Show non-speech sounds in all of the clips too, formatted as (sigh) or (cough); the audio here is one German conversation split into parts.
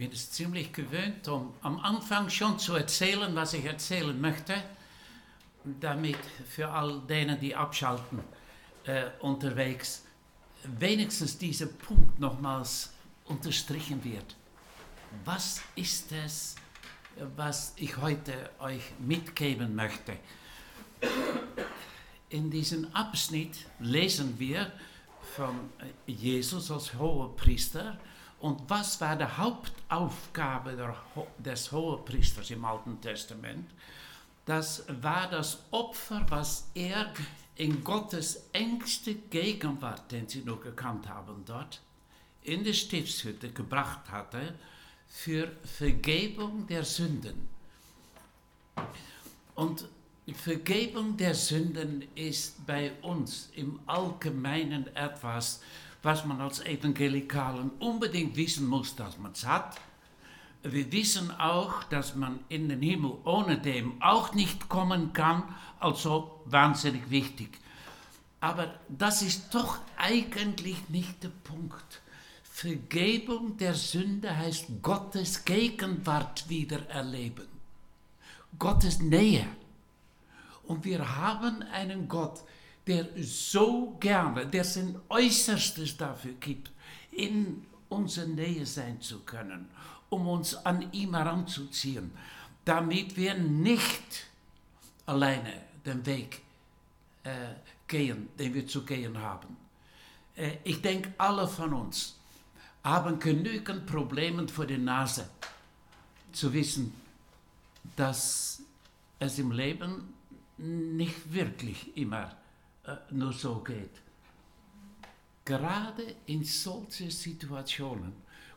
bin es ziemlich gewöhnt, um am Anfang schon zu erzählen, was ich erzählen möchte, damit für all denen, die abschalten äh, unterwegs, wenigstens dieser Punkt nochmals unterstrichen wird. Was ist es, was ich heute euch mitgeben möchte? In diesem Abschnitt lesen wir von Jesus als hoher Priester und was war die Hauptaufgabe der, des Hohepriesters im Alten Testament? Das war das Opfer, was er in Gottes engste Gegenwart, den sie nur gekannt haben dort, in die Stiftshütte gebracht hatte, für Vergebung der Sünden. Und Vergebung der Sünden ist bei uns im Allgemeinen etwas, was man als Evangelikalen unbedingt wissen muss, dass man es hat. Wir wissen auch, dass man in den Himmel ohne dem auch nicht kommen kann, also wahnsinnig wichtig. Aber das ist doch eigentlich nicht der Punkt. Vergebung der Sünde heißt Gottes Gegenwart wieder erleben. Gottes Nähe. Und wir haben einen Gott, der so gerne, der sein Äußerstes dafür gibt, in unserer Nähe sein zu können, um uns an ihm heranzuziehen, damit wir nicht alleine den Weg äh, gehen, den wir zu gehen haben. Äh, ich denke, alle von uns haben genügend Probleme vor der Nase, zu wissen, dass es im Leben nicht wirklich immer nur so geht. Gerade in solchen Situationen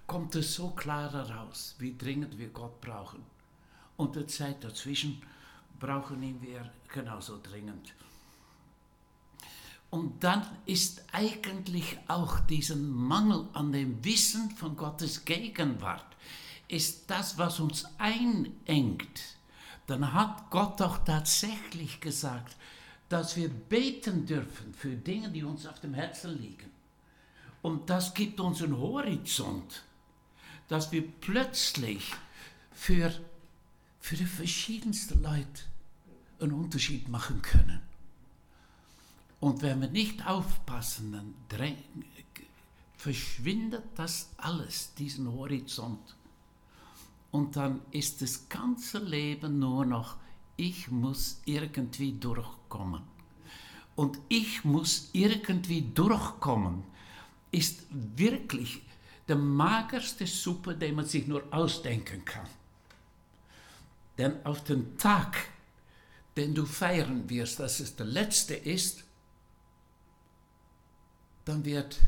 kommt es so klar heraus, wie dringend wir Gott brauchen. Und die Zeit dazwischen brauchen ihn wir genauso dringend. Und dann ist eigentlich auch diesen Mangel an dem Wissen von Gottes Gegenwart, ist das, was uns einengt. Dann hat Gott doch tatsächlich gesagt, dass wir beten dürfen für Dinge, die uns auf dem Herzen liegen. Und das gibt uns einen Horizont, dass wir plötzlich für, für die verschiedensten Leute einen Unterschied machen können. Und wenn wir nicht aufpassen, dann verschwindet das alles, diesen Horizont. Und dann ist das ganze Leben nur noch ich muss irgendwie durchkommen. Und ich muss irgendwie durchkommen, ist wirklich die magerste Suppe, die man sich nur ausdenken kann. Denn auf den Tag, den du feiern wirst, dass es der letzte ist, dann wird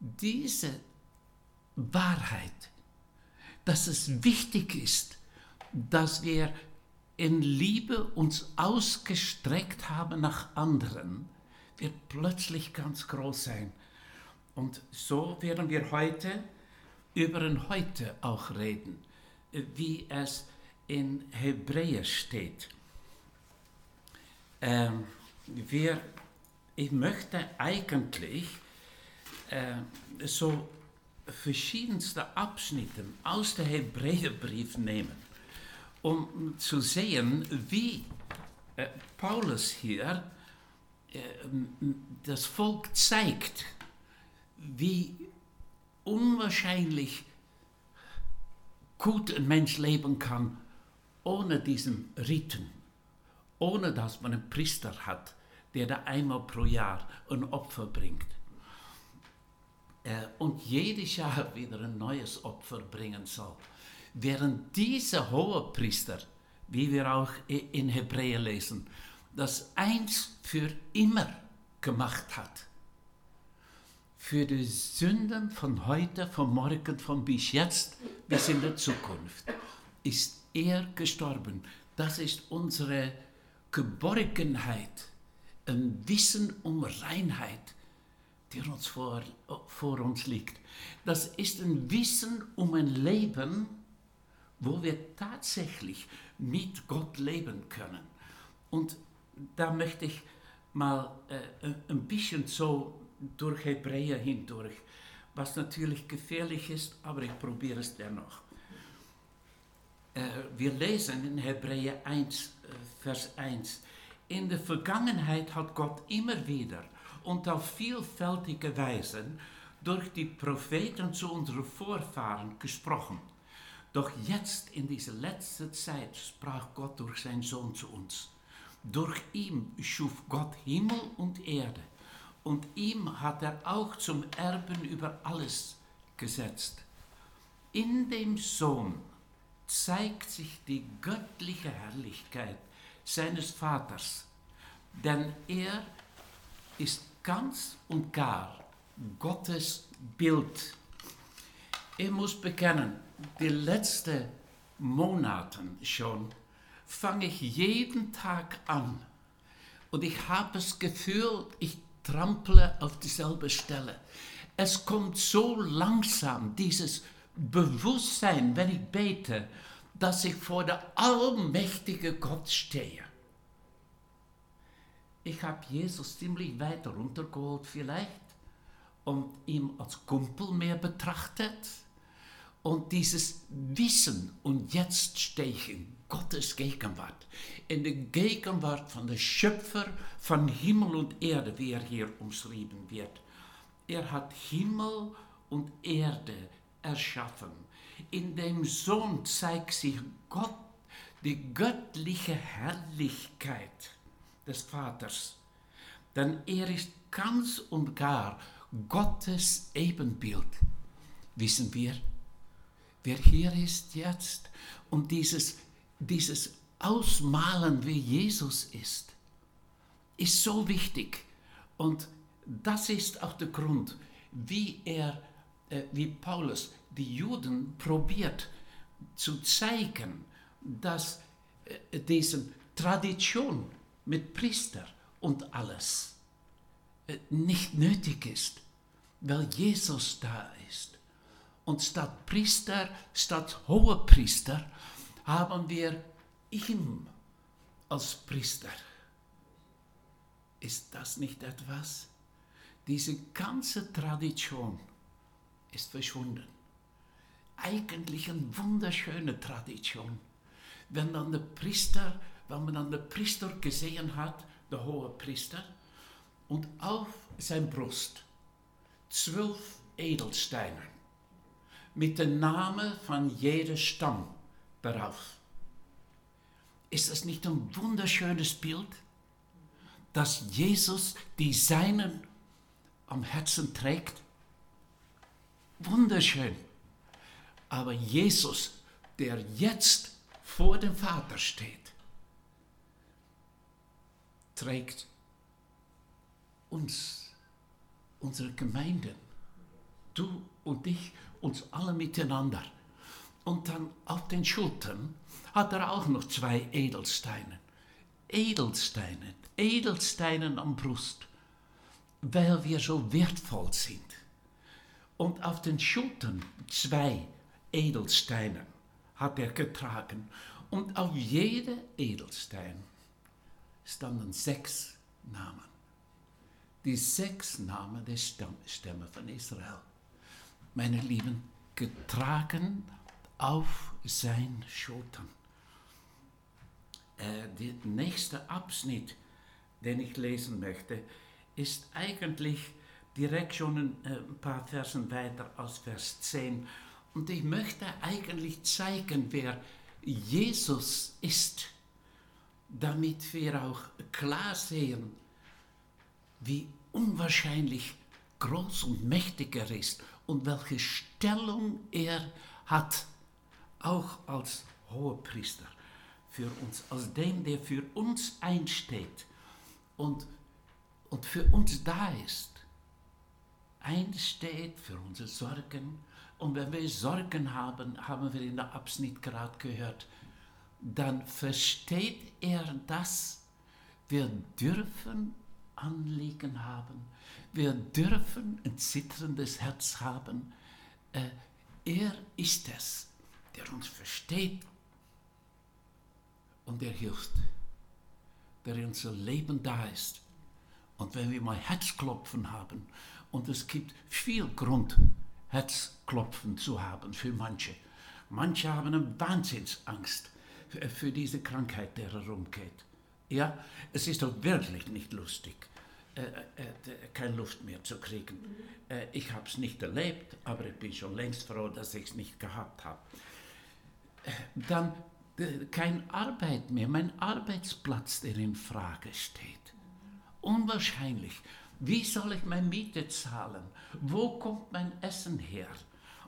diese Wahrheit, dass es wichtig ist, dass wir in Liebe uns ausgestreckt haben nach anderen, wird plötzlich ganz groß sein. Und so werden wir heute über ein Heute auch reden, wie es in Hebräer steht. Ähm, wir, ich möchte eigentlich äh, so verschiedenste Abschnitte aus dem Hebräerbrief nehmen um zu sehen, wie äh, Paulus hier äh, das Volk zeigt, wie unwahrscheinlich gut ein Mensch leben kann ohne diesen Riten, ohne dass man einen Priester hat, der da einmal pro Jahr ein Opfer bringt. Äh, und jedes Jahr (laughs) wieder ein neues Opfer bringen soll während dieser Hohepriester, wie wir auch in Hebräer lesen, das eins für immer gemacht hat. Für die Sünden von heute, von morgen, von bis jetzt, bis in der Zukunft ist er gestorben. Das ist unsere Geborgenheit, ein Wissen um Reinheit, die uns vor, vor uns liegt. Das ist ein Wissen um ein Leben, wo wir tatsächlich mit Gott leben können. Und da möchte ich mal äh, ein bisschen so durch Hebräer hindurch was natürlich gefährlich ist, aber ich probiere es dennoch. Äh, wir lesen in Hebräer 1, äh, Vers 1, in der Vergangenheit hat Gott immer wieder und auf vielfältige Weise durch die Propheten zu unseren Vorfahren gesprochen. Doch jetzt in dieser letzten Zeit sprach Gott durch seinen Sohn zu uns. Durch ihn schuf Gott Himmel und Erde und ihm hat er auch zum Erben über alles gesetzt. In dem Sohn zeigt sich die göttliche Herrlichkeit seines Vaters, denn er ist ganz und gar Gottes Bild. Ich muss bekennen, die letzten Monate schon fange ich jeden Tag an und ich habe das Gefühl, ich trample auf dieselbe Stelle. Es kommt so langsam dieses Bewusstsein, wenn ich bete, dass ich vor der allmächtigen Gott stehe. Ich habe Jesus ziemlich weit runtergeholt vielleicht und ihn als Kumpel mehr betrachtet und dieses Wissen, und jetzt stehe ich in Gottes Gegenwart, in der Gegenwart von der Schöpfer von Himmel und Erde, wie er hier umschrieben wird. Er hat Himmel und Erde erschaffen. In dem Sohn zeigt sich Gott, die göttliche Herrlichkeit des Vaters. Denn er ist ganz und gar Gottes Ebenbild. Wissen wir, wer hier ist jetzt und dieses, dieses Ausmalen, wie Jesus ist, ist so wichtig. Und das ist auch der Grund, wie er, äh, wie Paulus die Juden probiert zu zeigen, dass äh, diese Tradition mit Priester und alles äh, nicht nötig ist, weil Jesus da ist. Und statt Priester, statt hoher Priester, haben wir ihm als Priester. Ist das nicht etwas? Diese ganze Tradition ist verschwunden. Eigentlich eine wunderschöne Tradition. Wenn dann der Priester, wenn man dann den Priester gesehen hat, der hohe Priester, und auf sein Brust zwölf Edelsteine mit dem Namen von jedem Stamm darauf. Ist das nicht ein wunderschönes Bild, dass Jesus die Seinen am Herzen trägt? Wunderschön. Aber Jesus, der jetzt vor dem Vater steht, trägt uns, unsere Gemeinden, du und ich uns alle miteinander. Und dann auf den Schultern hat er auch noch zwei Edelsteine. Edelsteine, Edelsteine am Brust, weil wir so wertvoll sind. Und auf den Schultern zwei Edelsteine hat er getragen. Und auf jede Edelstein standen sechs Namen. Die sechs Namen der Stämme von Israel meine Lieben, getragen auf sein Schultern. Äh, der nächste Abschnitt, den ich lesen möchte, ist eigentlich direkt schon ein, äh, paar Versen weiter als Vers 10. Und ich möchte eigentlich zeigen, wer Jesus ist, damit wir auch klar sehen, wie unwahrscheinlich groß und mächtig er ist und welche Stellung er hat, auch als Hohepriester für uns, als dem, der für uns einsteht und, und für uns da ist. Einsteht für unsere Sorgen. Und wenn wir Sorgen haben, haben wir in der Abschnitt gerade gehört, dann versteht er das. Wir dürfen Anliegen haben wir dürfen ein zitterndes Herz haben. Äh, er ist es, der uns versteht und der hilft, der in unser Leben da ist. Und wenn wir mal Herzklopfen haben und es gibt viel Grund Herzklopfen zu haben für manche. Manche haben eine Wahnsinnsangst für diese Krankheit, der herumgeht. Ja, es ist doch wirklich nicht lustig, keine Luft mehr zu kriegen. Äh, ich habe es nicht erlebt, aber ich bin schon längst froh, dass ich es nicht gehabt habe. Äh, dann äh, kein Arbeit mehr, mein Arbeitsplatz, der in Frage steht. Unwahrscheinlich. Wie soll ich meine Miete zahlen? Wo kommt mein Essen her?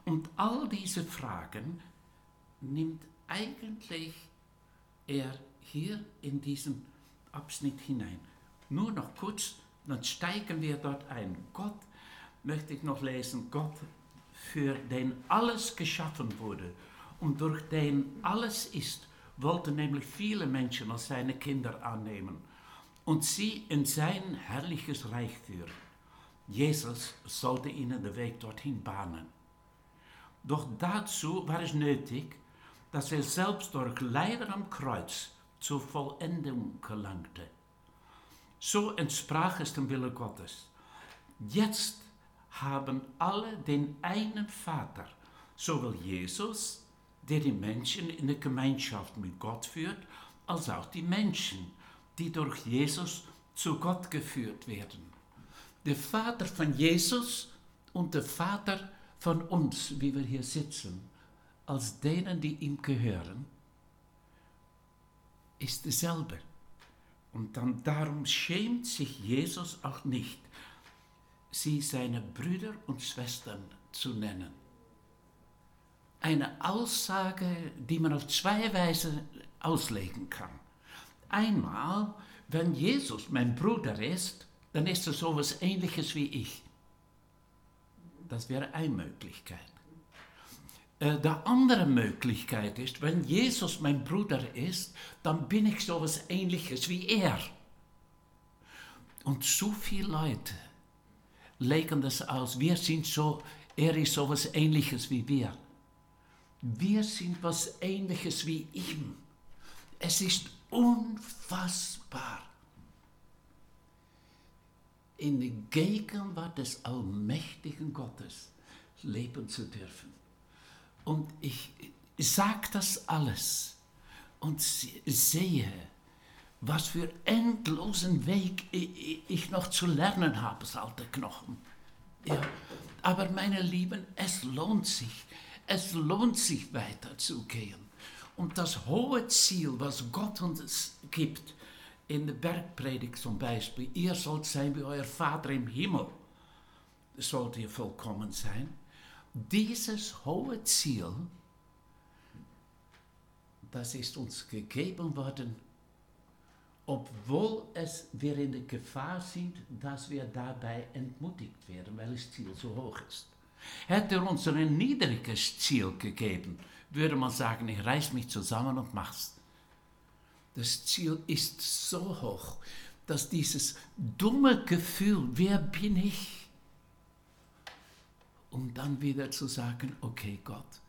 Und all diese Fragen nimmt eigentlich er hier in diesen Abschnitt hinein. Nur noch kurz, dann steigen wir dort ein. Gott, möchte ich noch lesen, Gott, für den alles geschaffen wurde und durch den alles ist, wollte nämlich viele Menschen als seine Kinder annehmen und sie in sein herrliches Reich führen. Jesus sollte ihnen den Weg dorthin bahnen. Doch dazu war es nötig, dass er selbst durch Leiden am Kreuz zur Vollendung gelangte. So entsprach es dem Wille Gottes. Jetzt haben alle den einen Vater, sowohl Jesus, der die Menschen in die Gemeinschaft mit Gott führt, als auch die Menschen, die durch Jesus zu Gott geführt werden. Der Vater von Jesus und der Vater von uns, wie wir hier sitzen, als denen, die ihm gehören, ist dasselbe. Und dann darum schämt sich Jesus auch nicht, sie seine Brüder und Schwestern zu nennen. Eine Aussage, die man auf zwei Weisen auslegen kann. Einmal, wenn Jesus mein Bruder ist, dann ist er so etwas Ähnliches wie ich. Das wäre eine Möglichkeit. Äh, die andere Möglichkeit ist, wenn Jesus mein Bruder ist, dann bin ich so etwas Ähnliches wie er. Und so viele Leute legen das aus. Wir sind so, er ist so etwas Ähnliches wie wir. Wir sind was Ähnliches wie ihm. Es ist unfassbar. In der Gegenwart des allmächtigen Gottes leben zu dürfen. Und ich sage das alles und sehe, was für endlosen Weg ich noch zu lernen habe, als alter Knochen. Ja, aber meine Lieben, es lohnt sich. Es lohnt sich weiterzugehen. Und das hohe Ziel, was Gott uns gibt, in der Bergpredigt zum Beispiel, ihr sollt sein wie euer Vater im Himmel, sollt ihr vollkommen sein. Dieses hohe Ziel, das ist uns gegeben worden, obwohl es wir in der Gefahr sind, dass wir dabei entmutigt werden, weil das Ziel so hoch ist. Hätte er uns ein niedriges Ziel gegeben, würde man sagen, ich reiß mich zusammen und mach's. Das Ziel ist so hoch, dass dieses dumme Gefühl, wer bin ich? Um dann wieder zu sagen, okay Gott,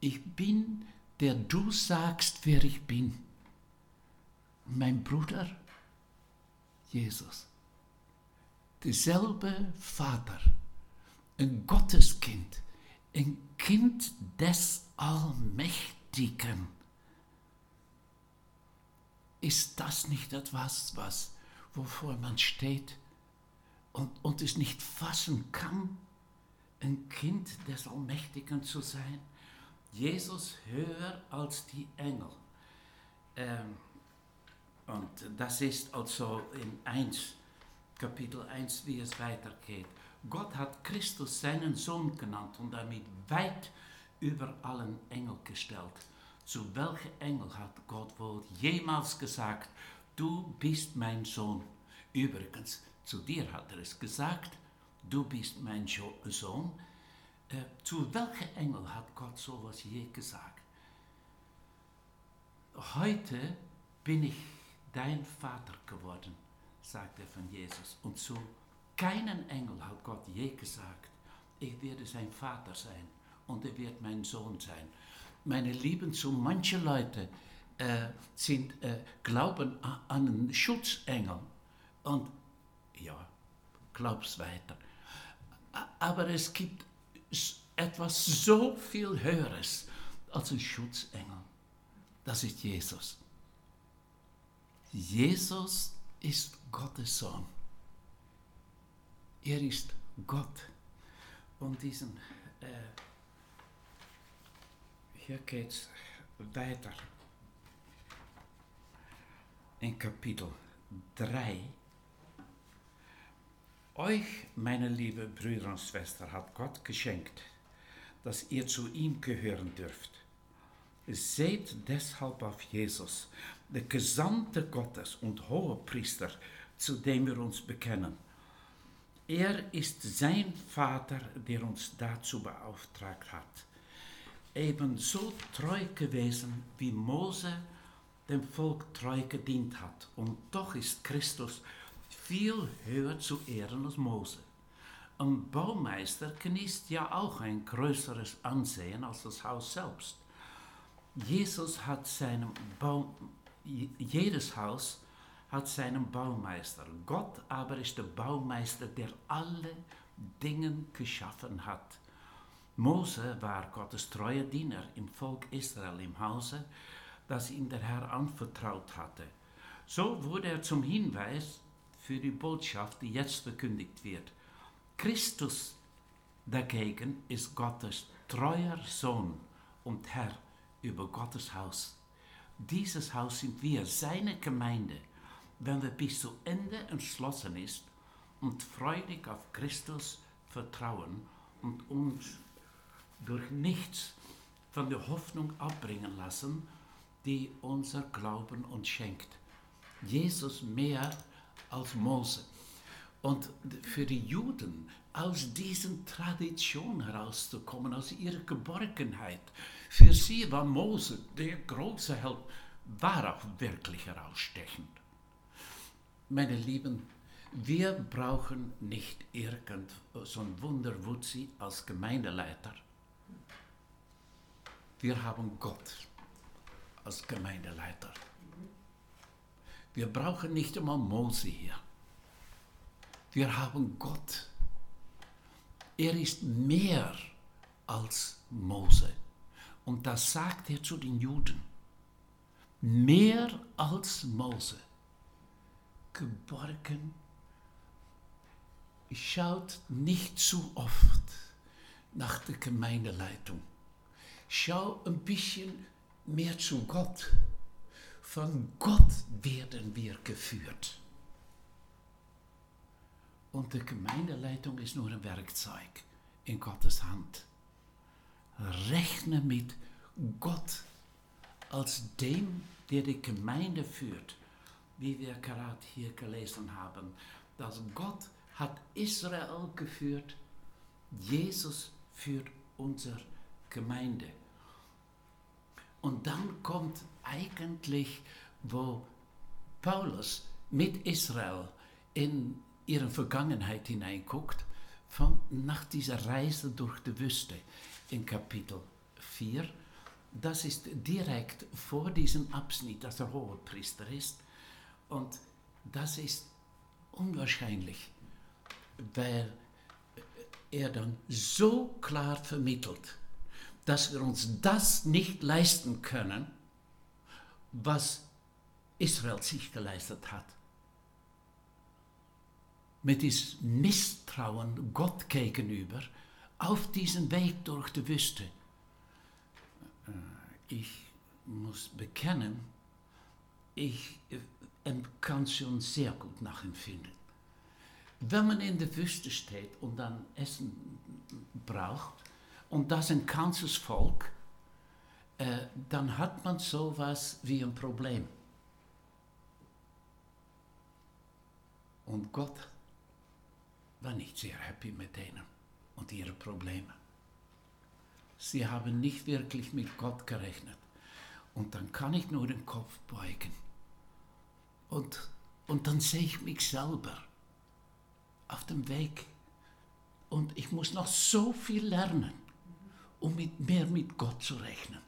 ich bin, der du sagst, wer ich bin. Mein Bruder, Jesus, derselbe Vater, ein Gotteskind, ein Kind des Allmächtigen. Ist das nicht etwas, was, wovor man steht und, und es nicht fassen kann, ein Kind des Allmächtigen zu sein? Jesus höher als die Engel. Ähm, und das ist also in 1, Kapitel 1, wie es weitergeht. Gott hat Christus seinen Sohn genannt und damit weit über allen Engel gestellt. Zu welchem Engel hat Gott wohl jemals gesagt, du bist mein Sohn? Übrigens, zu dir hat er es gesagt, du bist mein Sohn. Äh, zu welchem Engel hat Gott sowas je gesagt? Heute bin ich dein Vater geworden, sagt er von Jesus. Und zu keinen Engel hat Gott je gesagt, ich werde sein Vater sein und er wird mein Sohn sein. Meine Lieben, so manche Leute äh, sind, äh, glauben an einen Schutzengel und ja, glaub's weiter. Aber es gibt etwas so viel Höheres als ein Schutzengel. Das ist Jesus. Jesus ist Gottes Sohn. Er ist Gott. Und diesen, äh, hier es weiter. In Kapitel 3. Euch, meine liebe Brüder und Schwestern, hat Gott geschenkt, dass ihr zu ihm gehören dürft. Seht deshalb auf Jesus, der Gesandte Gottes und Hohepriester, zu dem wir uns bekennen. Er ist sein Vater, der uns dazu beauftragt hat. Ebenso treu gewesen, wie Mose dem Volk treu gedient hat. Und doch ist Christus viel höher zu ehren als Mose. Ein Baumeister genießt ja auch ein größeres Ansehen als das Haus selbst. Jesus hat seinem Baum, jedes Haus hat seinen Baumeister. Gott aber ist der Baumeister, der alle Dinge geschaffen hat. Mose war Gottes treuer Diener im Volk Israel im Hause, das ihm der Herr anvertraut hatte. So wurde er zum Hinweis für die Botschaft, die jetzt verkündigt wird. Christus dagegen ist Gottes treuer Sohn und Herr über Gottes Haus. Dieses Haus sind wir, seine Gemeinde, wenn wir bis zu Ende entschlossen ist und freudig auf Christus vertrauen und uns durch nichts von der Hoffnung abbringen lassen, die unser Glauben uns schenkt. Jesus mehr als Mose. Und für die Juden aus diesen Tradition herauszukommen, aus ihrer Geborgenheit. Für sie war Mose, der große Held, war auch wirklich herausstechend. Meine Lieben, wir brauchen nicht irgend so ein Wunderwutzi als Gemeindeleiter. Wir haben Gott als Gemeindeleiter. Wir brauchen nicht einmal Mose hier. Wir haben Gott. Er ist mehr als Mose. Und das sagt er zu den Juden. Mehr als Mose. Geborgen. Schaut nicht zu oft nach der Gemeindeleitung. Schau ein bisschen mehr zu Gott. Von Gott werden wir geführt. Und die Gemeindeleitung ist nur ein Werkzeug in Gottes Hand. Rechne mit Gott als dem, der die Gemeinde führt, wie wir gerade hier gelesen haben. Dass Gott hat Israel geführt, Jesus führt unsere Gemeinde. Und dann kommt eigentlich, wo Paulus mit Israel in ihre Vergangenheit hineinguckt, von, nach dieser Reise durch die Wüste in Kapitel 4. Das ist direkt vor diesem Abschnitt, dass er Hohepriester ist. Und das ist unwahrscheinlich, weil er dann so klar vermittelt, dass wir uns das nicht leisten können, was Israel sich geleistet hat mit diesem Misstrauen Gott gegenüber auf diesen Weg durch die Wüste. Äh, ich muss bekennen, ich äh, kann schon sehr gut nachempfinden. Wenn man in der Wüste steht und dann Essen braucht und das ein ganzes Volk, äh, dann hat man sowas wie ein Problem. Und Gott war nicht sehr happy mit denen und ihren Problemen. Sie haben nicht wirklich mit Gott gerechnet. Und dann kann ich nur den Kopf beugen. Und, und dann sehe ich mich selber auf dem Weg. Und ich muss noch so viel lernen, um mit, mehr mit Gott zu rechnen.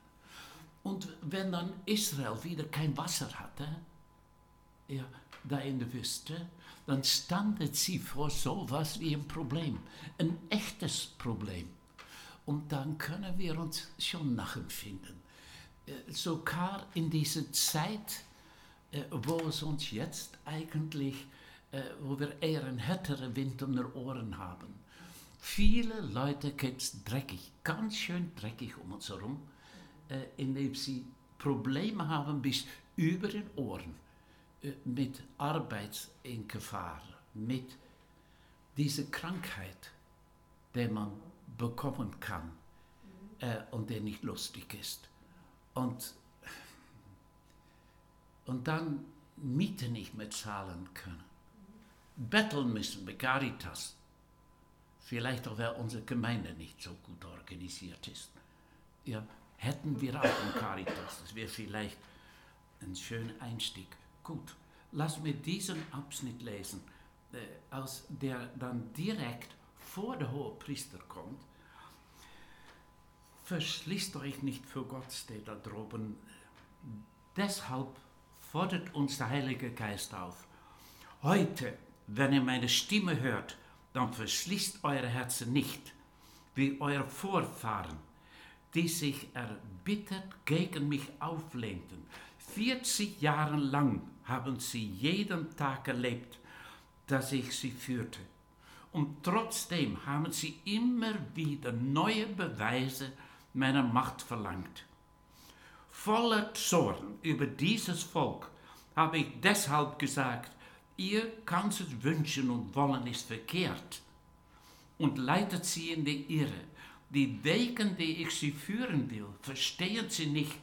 Und wenn dann Israel wieder kein Wasser hatte, ja, da in der Wüste, dann standet sie vor so etwas wie ein Problem, ein echtes Problem. Und dann können wir uns schon nachempfinden. Äh, sogar in dieser Zeit, äh, wo es uns jetzt eigentlich, äh, wo wir eher einen härteren Wind um die Ohren haben. Viele Leute geht es dreckig, ganz schön dreckig um uns herum, indem sie Probleme haben bis über den Ohren mit Arbeitsgefahr, mit dieser Krankheit, die man bekommen kann äh, und der nicht lustig ist. Und, und dann Miete nicht mehr zahlen können. Betteln müssen bei Caritas. Vielleicht auch, weil unsere Gemeinde nicht so gut organisiert ist. Ja, hätten wir auch ein Caritas, das wäre vielleicht ein schöner Einstieg. Gut, lass mir diesen Abschnitt lesen, äh, aus der dann direkt vor der Hohepriester kommt. Verschließt euch nicht für Gott, steht da droben. Deshalb fordert uns der Heilige Geist auf. Heute, wenn ihr meine Stimme hört, dann verschließt eure Herzen nicht, wie eure Vorfahren, die sich erbittert gegen mich auflehnten. 40 Jahre lang haben sie jeden Tag erlebt, dass ich sie führte. Und trotzdem haben sie immer wieder neue Beweise meiner Macht verlangt. Voller Zorn über dieses Volk habe ich deshalb gesagt, ihr kannst es wünschen und wollen ist verkehrt und leitet sie in die Irre. Die Wegen, die ich sie führen will, verstehen sie nicht.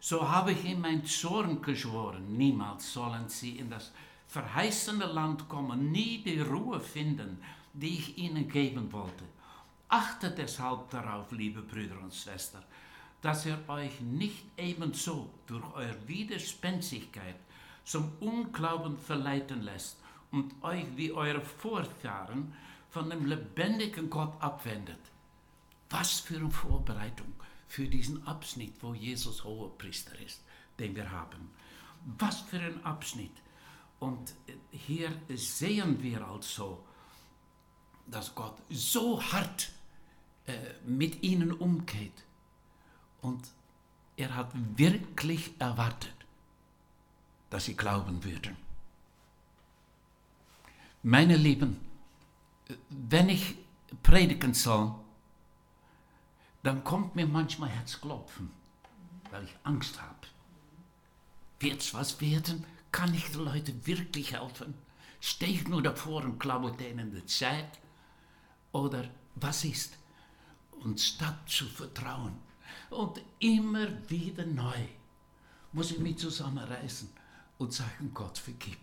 So habe ich in mein Zorn geschworen, niemals sollen sie in das verheißene Land kommen, nie die Ruhe finden, die ich ihnen geben wollte. Achtet deshalb darauf, liebe Brüder und Schwestern, dass ihr euch nicht ebenso durch eure Widerspenstigkeit zum Unglauben verleiten lässt und euch wie eure Vorfahren von dem lebendigen Gott abwendet. Was für eine Vorbereitung für diesen Abschnitt, wo Jesus hoher Priester ist, den wir haben. Was für ein Abschnitt. Und hier sehen wir also, dass Gott so hart äh, mit ihnen umgeht. Und er hat wirklich erwartet, dass sie glauben würden. Meine Lieben, wenn ich predigen soll, dann kommt mir manchmal Herzklopfen, weil ich Angst habe. Wird es was werden? Kann ich den Leuten wirklich helfen? Stehe ich nur davor und klaue denen die Zeit? Oder was ist? Und statt zu vertrauen und immer wieder neu, muss ich mich zusammenreißen und sagen, Gott, vergib.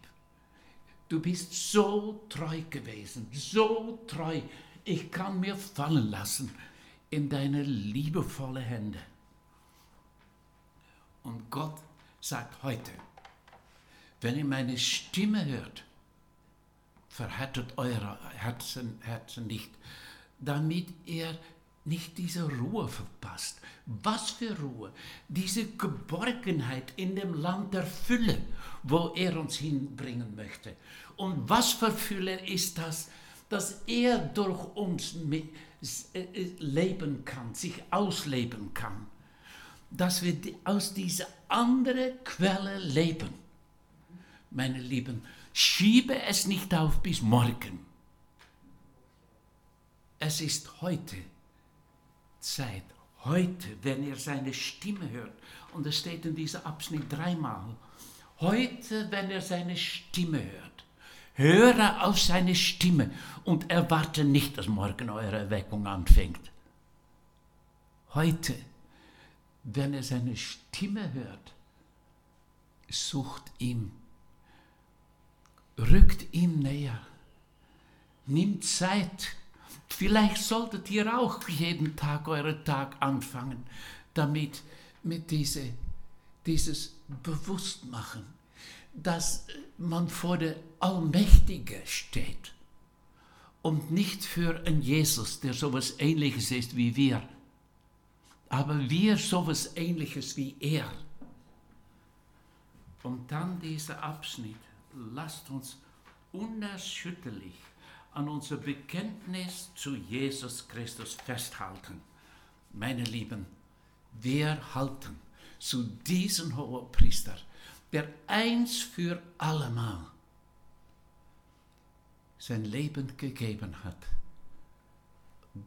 Du bist so treu gewesen, so treu. Ich kann mir fallen lassen in deine liebevolle Hände. Und Gott sagt heute, wenn ihr meine Stimme hört, verhärtet eure Herzen, Herzen nicht, damit ihr nicht diese Ruhe verpasst. Was für Ruhe? Diese Geborgenheit in dem Land der Fülle, wo er uns hinbringen möchte. Und was für Fülle ist das, dass er durch uns äh, äh, leben kann, sich ausleben kann. Dass wir aus dieser anderen Quelle leben meine Lieben, schiebe es nicht auf bis morgen. Es ist heute Zeit, heute, wenn ihr seine Stimme hört, und es steht in diesem Abschnitt dreimal, heute, wenn ihr seine Stimme hört, höre auf seine Stimme und erwarte nicht, dass morgen eure Erweckung anfängt. Heute, wenn er seine Stimme hört, sucht ihm rückt ihm näher. Nimmt Zeit. Vielleicht solltet ihr auch jeden Tag euren Tag anfangen, damit mit diese, dieses Bewusstmachen, dass man vor der Allmächtige steht und nicht für einen Jesus, der sowas ähnliches ist wie wir, aber wir sowas ähnliches wie er. Und dann dieser Abschnitt lasst uns unerschütterlich an unser Bekenntnis zu Jesus Christus festhalten. Meine Lieben, wir halten zu diesem Hohepriester, der eins für allemal sein Leben gegeben hat,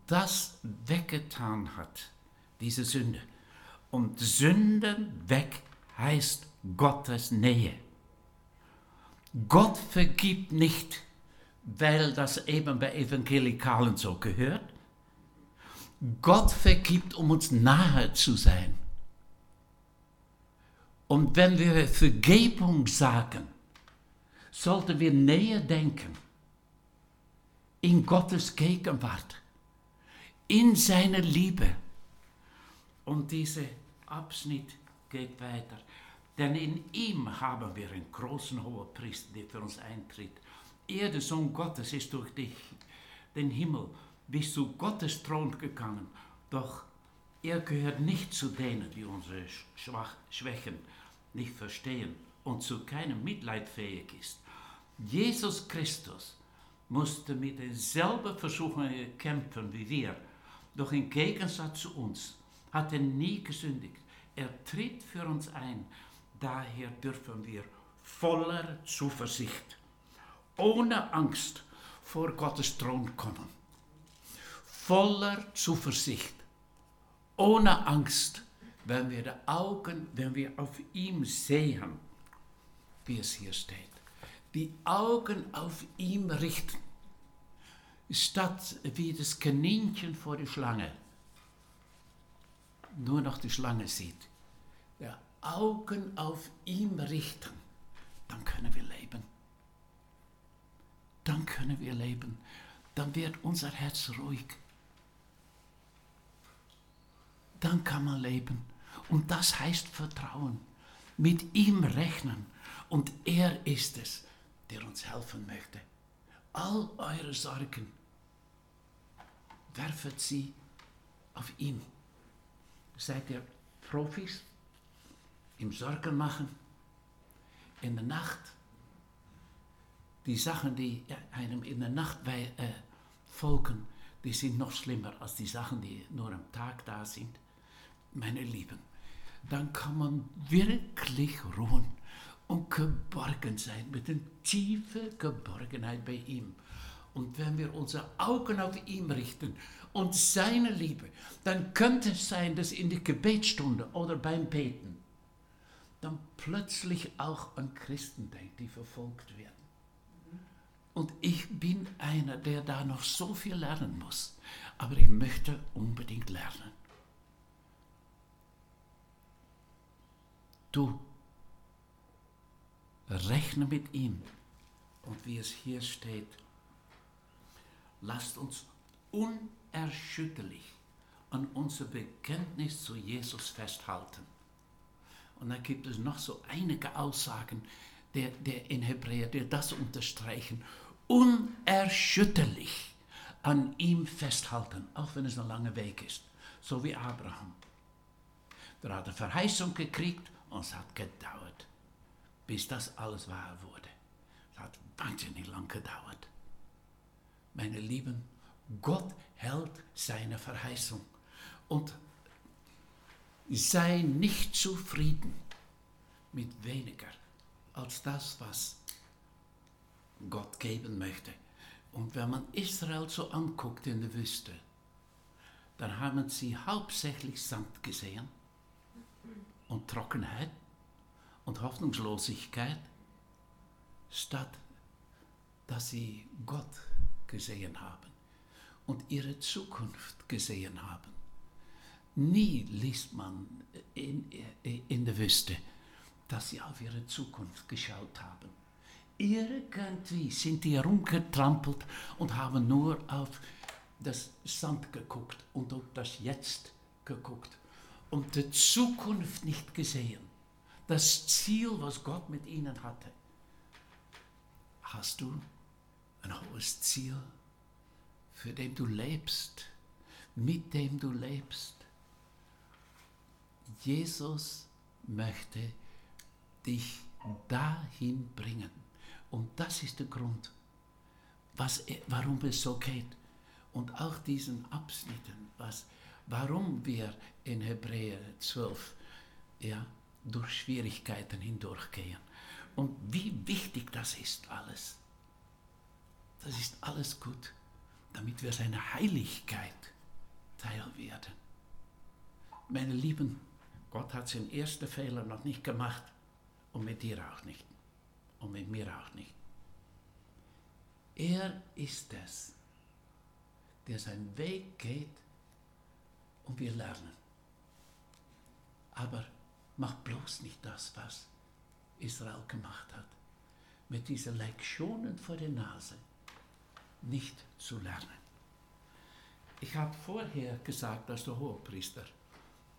das weggetan hat, diese Sünde. Und Sünden weg heißt Gottes Nähe. Gott vergibt nicht, weil das eben bei Evangelikalen so gehört. Gott vergibt, um uns nahe zu sein. Und wenn wir Vergebung sagen, sollten wir näher denken in Gottes Gegenwart, in seiner Liebe. Und dieser Abschnitt geht weiter. Denn in ihm haben wir einen großen Hohepriester, der für uns eintritt. Er, der Sohn Gottes, ist durch die, den Himmel bis zu Gottes Thron gegangen. Doch er gehört nicht zu denen, die unsere Schwach Schwächen nicht verstehen und zu keinem Mitleid fähig ist. Jesus Christus musste mit denselben Versuchungen kämpfen wie wir, doch im Gegensatz zu uns hat er nie gesündigt. Er tritt für uns ein. Daher dürfen wir voller Zuversicht, ohne Angst vor Gottes Thron kommen. Voller Zuversicht, ohne Angst wenn wir die Augen, wenn wir auf ihm sehen, wie es hier steht, die Augen auf ihm richten, statt wie das Kaninchen vor der Schlange nur noch die Schlange sieht, der Augen auf ihm richten, dann können wir leben. Dann können wir leben. Dann wird unser Herz ruhig. Dann kann man leben. Und das heißt Vertrauen. Mit ihm rechnen. Und er ist es, der uns helfen möchte. All eure Sorgen, werfet sie auf ihn. Seid ihr Profis im Sorgen machen? In der Nacht, die Sachen, die einem in der Nacht äh, folgen, die sind noch schlimmer als die Sachen, die nur am Tag da sind. Meine Lieben, dann kann man wirklich ruhen und geborgen sein, mit einer tiefen Geborgenheit bei ihm. Und wenn wir unsere Augen auf ihn richten und seine Liebe, dann könnte es sein, dass in der Gebetsstunde oder beim Beten dann plötzlich auch an Christen denkt, die verfolgt werden. Und ich bin einer, der da noch so viel lernen muss. Aber ich möchte unbedingt lernen. Du, rechne mit ihm. Und wie es hier steht, lasst uns unerschütterlich an unser Bekenntnis zu Jesus festhalten. Und da gibt es noch so einige Aussagen der, der in Hebräer, die das unterstreichen. Unerschütterlich an ihm festhalten, auch wenn es ein langer Weg ist. So wie Abraham. Der hat eine Verheißung gekriegt und es hat gedauert, bis das alles wahr wurde. Es hat wahnsinnig lang gedauert. Meine Lieben, Gott hält seine Verheißung. Und sei nicht zufrieden mit weniger als das, was Gott geben möchte. Und wenn man Israel so anguckt in der Wüste, dann haben sie hauptsächlich Sand gesehen und Trockenheit und Hoffnungslosigkeit, statt dass sie Gott gesehen haben und ihre Zukunft gesehen haben. Nie liest man in, in der Wüste, dass sie auf ihre Zukunft geschaut haben. Irgendwie sind die herumgetrampelt und haben nur auf das Sand geguckt und auf das Jetzt geguckt und die Zukunft nicht gesehen. Das Ziel, was Gott mit ihnen hatte. Hast du ein hohes Ziel, für dem du lebst, mit dem du lebst? Jesus möchte dich dahin bringen. Und das ist der Grund, was, warum es so geht. Und auch diesen Abschnitten, was, warum wir in Hebräer 12 ja, durch Schwierigkeiten hindurchgehen. Und wie wichtig das ist alles. Das ist alles gut, damit wir seiner Heiligkeit teil werden. Meine Lieben, Gott hat seinen ersten Fehler noch nicht gemacht und mit dir auch nicht und mit mir auch nicht. Er ist es, der seinen Weg geht und wir lernen. Aber mach bloß nicht das, was Israel gemacht hat, mit diesen Lektionen vor der Nase nicht zu lernen. Ich habe vorher gesagt, dass der Hohepriester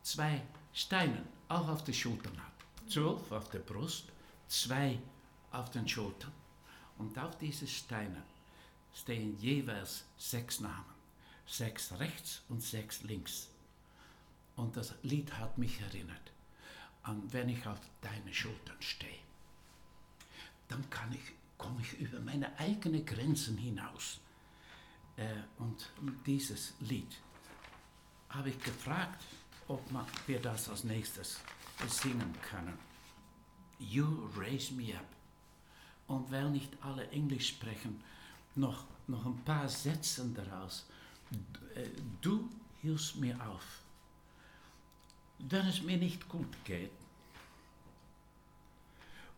zwei Steine auch auf den Schultern hat. Zwölf auf der Brust, zwei auf den Schultern. Und auf diese Steine stehen jeweils sechs Namen. Sechs rechts und sechs links. Und das Lied hat mich erinnert an, wenn ich auf deine Schultern stehe. Dann kann ich, komme ich über meine eigenen Grenzen hinaus. Äh, und dieses Lied habe ich gefragt, ob wir das als nächstes singen können. You raise me up. Und weil nicht alle Englisch sprechen, noch, noch ein paar Sätze daraus. Äh, du hilfst mir auf. Wenn es mir nicht gut geht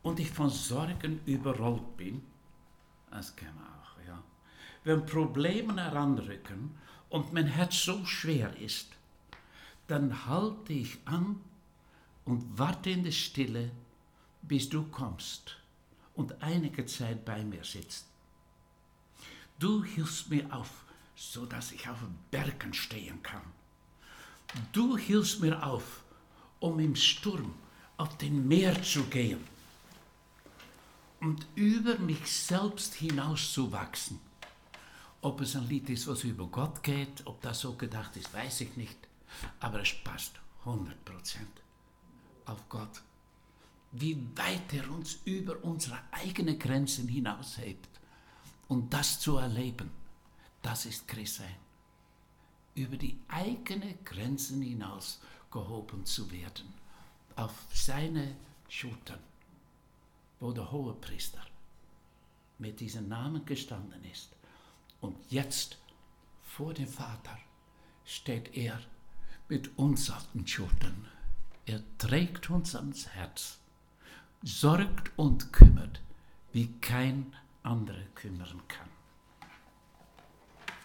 und ich von Sorgen überrollt bin, das kennen wir auch, ja. Wenn Probleme heranrücken und mein Herz so schwer ist, dann halte ich an und warte in der Stille, bis du kommst und einige Zeit bei mir sitzt. Du hilfst mir auf, so dass ich auf Bergen stehen kann. Du hilfst mir auf, um im Sturm auf den Meer zu gehen und über mich selbst hinauszuwachsen. Ob es ein Lied ist, was über Gott geht, ob das so gedacht ist, weiß ich nicht. Aber es passt 100% auf Gott. Wie weit er uns über unsere eigenen Grenzen hinaushebt. Und das zu erleben, das ist Christsein. Über die eigenen Grenzen hinaus gehoben zu werden. Auf seine Schultern, wo der Hohepriester mit diesem Namen gestanden ist. Und jetzt vor dem Vater steht er mit uns auf den Schultern. Er trägt uns ans Herz, sorgt und kümmert, wie kein anderer kümmern kann.